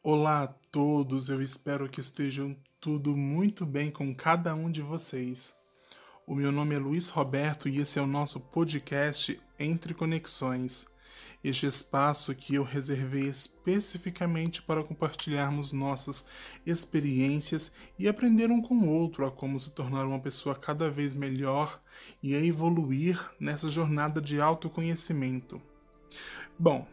Olá a todos, eu espero que estejam tudo muito bem com cada um de vocês. O meu nome é Luiz Roberto e esse é o nosso podcast Entre Conexões. Este espaço que eu reservei especificamente para compartilharmos nossas experiências e aprender um com o outro a como se tornar uma pessoa cada vez melhor e a evoluir nessa jornada de autoconhecimento. Bom,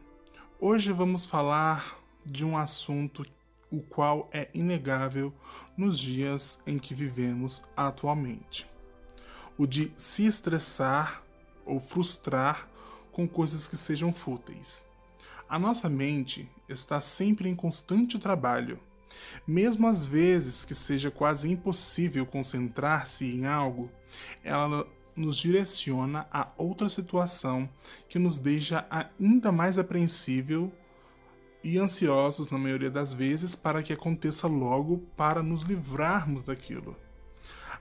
hoje vamos falar de um assunto o qual é inegável nos dias em que vivemos atualmente. O de se estressar ou frustrar com coisas que sejam fúteis. A nossa mente está sempre em constante trabalho. Mesmo às vezes que seja quase impossível concentrar-se em algo, ela nos direciona a outra situação que nos deixa ainda mais apreensível e ansiosos, na maioria das vezes, para que aconteça logo para nos livrarmos daquilo.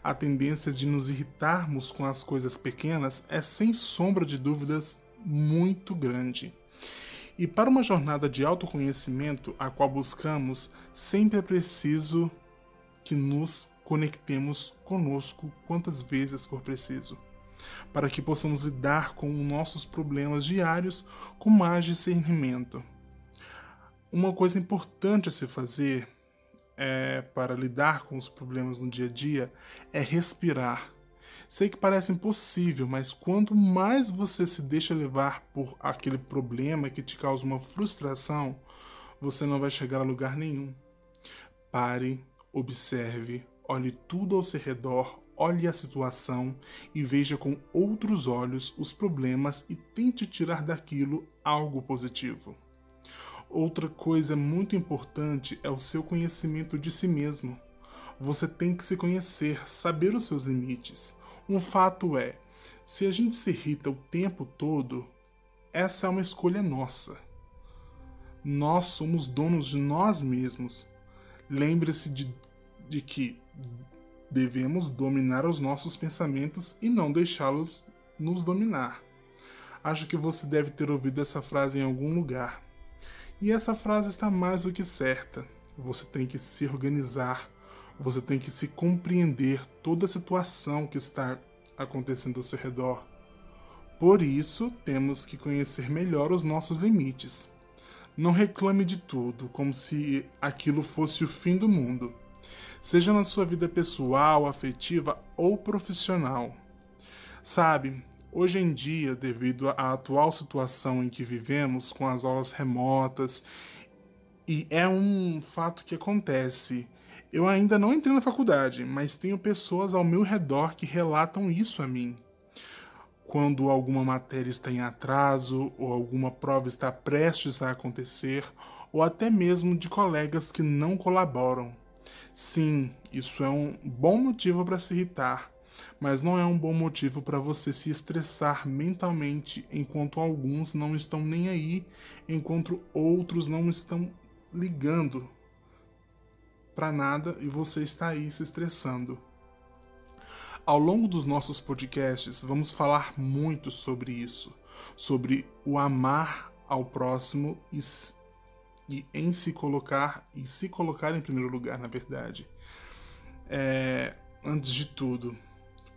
A tendência de nos irritarmos com as coisas pequenas é, sem sombra de dúvidas, muito grande. E para uma jornada de autoconhecimento a qual buscamos, sempre é preciso que nos conectemos conosco quantas vezes for preciso, para que possamos lidar com nossos problemas diários com mais discernimento uma coisa importante a se fazer é, para lidar com os problemas no dia a dia é respirar. Sei que parece impossível, mas quanto mais você se deixa levar por aquele problema que te causa uma frustração, você não vai chegar a lugar nenhum. Pare, observe, olhe tudo ao seu redor, olhe a situação e veja com outros olhos os problemas e tente tirar daquilo algo positivo. Outra coisa muito importante é o seu conhecimento de si mesmo. Você tem que se conhecer, saber os seus limites. Um fato é, se a gente se irrita o tempo todo, essa é uma escolha nossa. Nós somos donos de nós mesmos. Lembre-se de, de que devemos dominar os nossos pensamentos e não deixá-los nos dominar. Acho que você deve ter ouvido essa frase em algum lugar. E essa frase está mais do que certa. Você tem que se organizar, você tem que se compreender toda a situação que está acontecendo ao seu redor. Por isso, temos que conhecer melhor os nossos limites. Não reclame de tudo como se aquilo fosse o fim do mundo, seja na sua vida pessoal, afetiva ou profissional. Sabe, Hoje em dia, devido à atual situação em que vivemos, com as aulas remotas, e é um fato que acontece. Eu ainda não entrei na faculdade, mas tenho pessoas ao meu redor que relatam isso a mim. Quando alguma matéria está em atraso, ou alguma prova está prestes a acontecer, ou até mesmo de colegas que não colaboram. Sim, isso é um bom motivo para se irritar, mas não é um bom motivo para você se estressar mentalmente enquanto alguns não estão nem aí, enquanto outros não estão ligando para nada e você está aí se estressando. Ao longo dos nossos podcasts, vamos falar muito sobre isso, sobre o amar ao próximo e, e em se colocar e se colocar em primeiro lugar, na verdade. É, antes de tudo,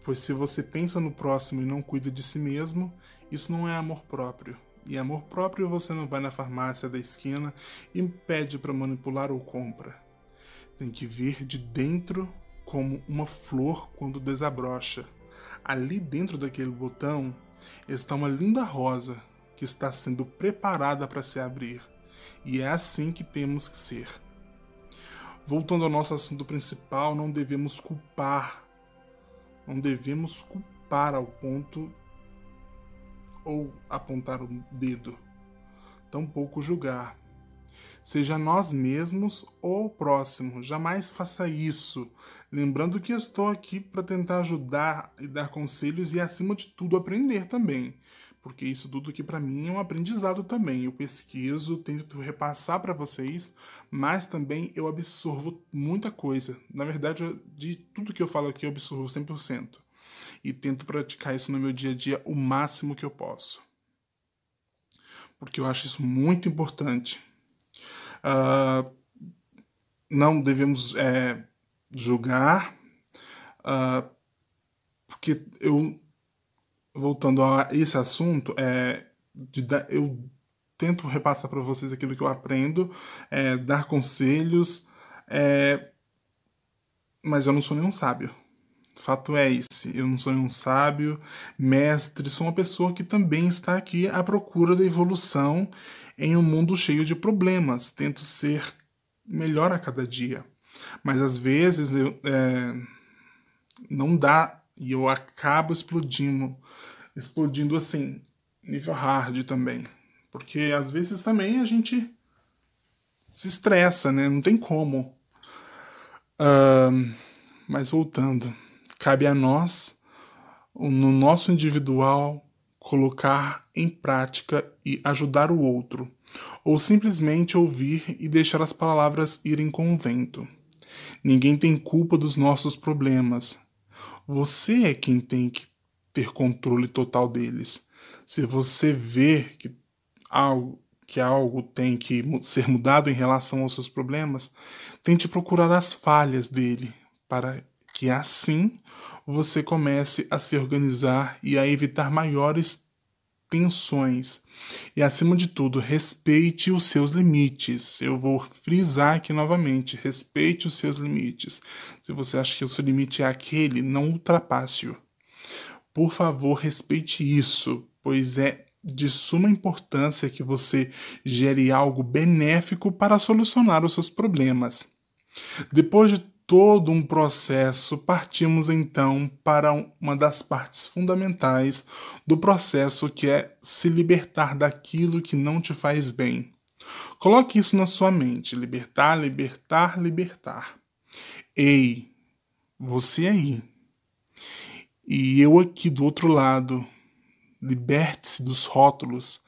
Pois se você pensa no próximo e não cuida de si mesmo, isso não é amor próprio. E amor próprio você não vai na farmácia da esquina e pede para manipular ou compra. Tem que vir de dentro como uma flor quando desabrocha. Ali dentro daquele botão está uma linda rosa que está sendo preparada para se abrir. E é assim que temos que ser. Voltando ao nosso assunto principal, não devemos culpar não devemos culpar ao ponto ou apontar o dedo, tampouco julgar. Seja nós mesmos ou o próximo, jamais faça isso. Lembrando que estou aqui para tentar ajudar e dar conselhos e, acima de tudo, aprender também porque isso tudo aqui para mim é um aprendizado também. Eu pesquiso, tento repassar para vocês, mas também eu absorvo muita coisa. Na verdade, de tudo que eu falo aqui eu absorvo 100%. E tento praticar isso no meu dia a dia o máximo que eu posso. Porque eu acho isso muito importante. Uh, não devemos é, julgar, uh, porque eu, voltando a esse assunto, é, de, eu tento repassar para vocês aquilo que eu aprendo, é, dar conselhos, é, mas eu não sou nenhum sábio. Fato é esse, eu não sou nenhum sábio, mestre, sou uma pessoa que também está aqui à procura da evolução em um mundo cheio de problemas. Tento ser melhor a cada dia. Mas às vezes eu, é, não dá e eu acabo explodindo. Explodindo assim, nível hard também. Porque às vezes também a gente se estressa, né? Não tem como. Uh, mas voltando, cabe a nós, no nosso individual, colocar em prática e ajudar o outro, ou simplesmente ouvir e deixar as palavras irem com o vento. Ninguém tem culpa dos nossos problemas. Você é quem tem que ter controle total deles. Se você vê que algo, que algo tem que ser mudado em relação aos seus problemas, tente procurar as falhas dele, para que assim você comece a se organizar e a evitar maiores tensões. E acima de tudo, respeite os seus limites. Eu vou frisar aqui novamente: respeite os seus limites. Se você acha que o seu limite é aquele, não ultrapasse-o. Por favor, respeite isso, pois é de suma importância que você gere algo benéfico para solucionar os seus problemas. Depois de todo um processo, partimos então para uma das partes fundamentais do processo, que é se libertar daquilo que não te faz bem. Coloque isso na sua mente: libertar, libertar, libertar. Ei, você aí. E eu aqui do outro lado. Liberte-se dos rótulos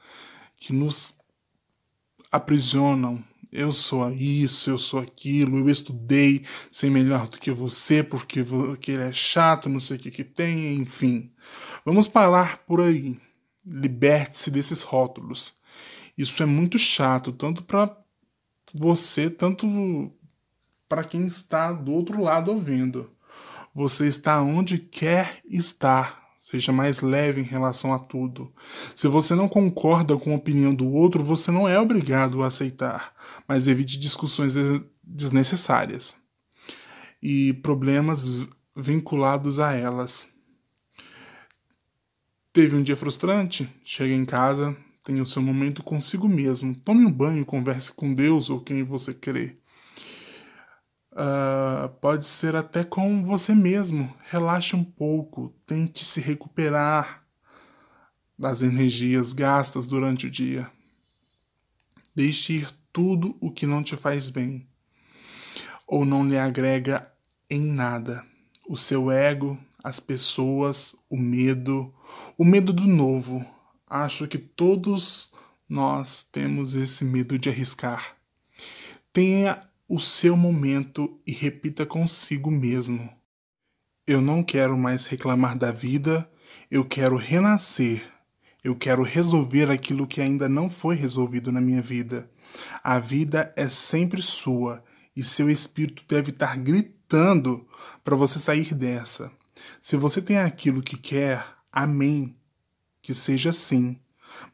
que nos aprisionam, eu sou isso, eu sou aquilo, eu estudei, sei melhor do que você porque, porque ele é chato, não sei o que que tem, enfim. Vamos parar por aí. Liberte-se desses rótulos. Isso é muito chato, tanto para você, tanto para quem está do outro lado ouvindo. Você está onde quer estar. Seja mais leve em relação a tudo. Se você não concorda com a opinião do outro, você não é obrigado a aceitar, mas evite discussões desnecessárias e problemas vinculados a elas. Teve um dia frustrante? Chega em casa, tenha o seu momento consigo mesmo. Tome um banho, converse com Deus ou quem você crê. Uh, pode ser até com você mesmo. Relaxe um pouco, tente se recuperar das energias gastas durante o dia. Deixe ir tudo o que não te faz bem ou não lhe agrega em nada. O seu ego, as pessoas, o medo, o medo do novo. Acho que todos nós temos esse medo de arriscar. Tenha o seu momento e repita consigo mesmo: Eu não quero mais reclamar da vida, eu quero renascer. Eu quero resolver aquilo que ainda não foi resolvido na minha vida. A vida é sempre sua e seu espírito deve estar gritando para você sair dessa. Se você tem aquilo que quer, amém. Que seja assim.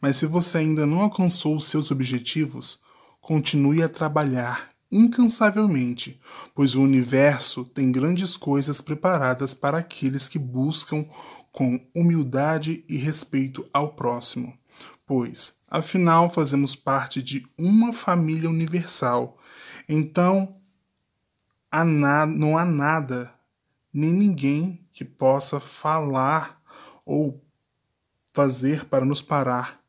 Mas se você ainda não alcançou os seus objetivos, continue a trabalhar incansavelmente, pois o universo tem grandes coisas preparadas para aqueles que buscam com humildade e respeito ao próximo. Pois, afinal, fazemos parte de uma família universal. Então, há não há nada, nem ninguém que possa falar ou fazer para nos parar.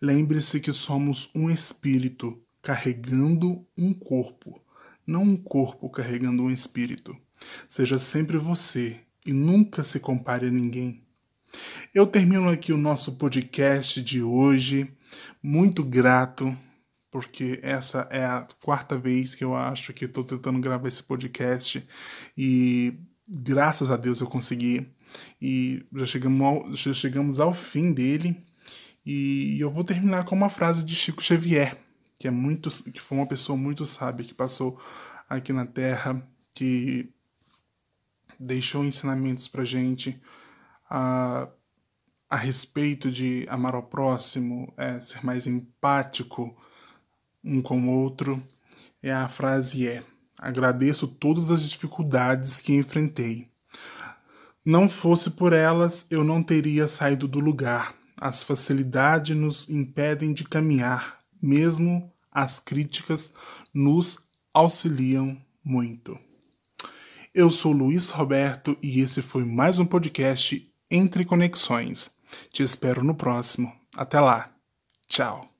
Lembre-se que somos um espírito carregando um corpo, não um corpo carregando um espírito. Seja sempre você e nunca se compare a ninguém. Eu termino aqui o nosso podcast de hoje, muito grato, porque essa é a quarta vez que eu acho que estou tentando gravar esse podcast e graças a Deus eu consegui. E já chegamos ao, já chegamos ao fim dele. E eu vou terminar com uma frase de Chico Xavier que é muito que foi uma pessoa muito sábia que passou aqui na Terra, que deixou ensinamentos pra gente a, a respeito de amar ao próximo, é, ser mais empático um com o outro. E a frase é: Agradeço todas as dificuldades que enfrentei. Não fosse por elas, eu não teria saído do lugar. As facilidades nos impedem de caminhar, mesmo as críticas nos auxiliam muito. Eu sou Luiz Roberto e esse foi mais um podcast Entre Conexões. Te espero no próximo. Até lá. Tchau.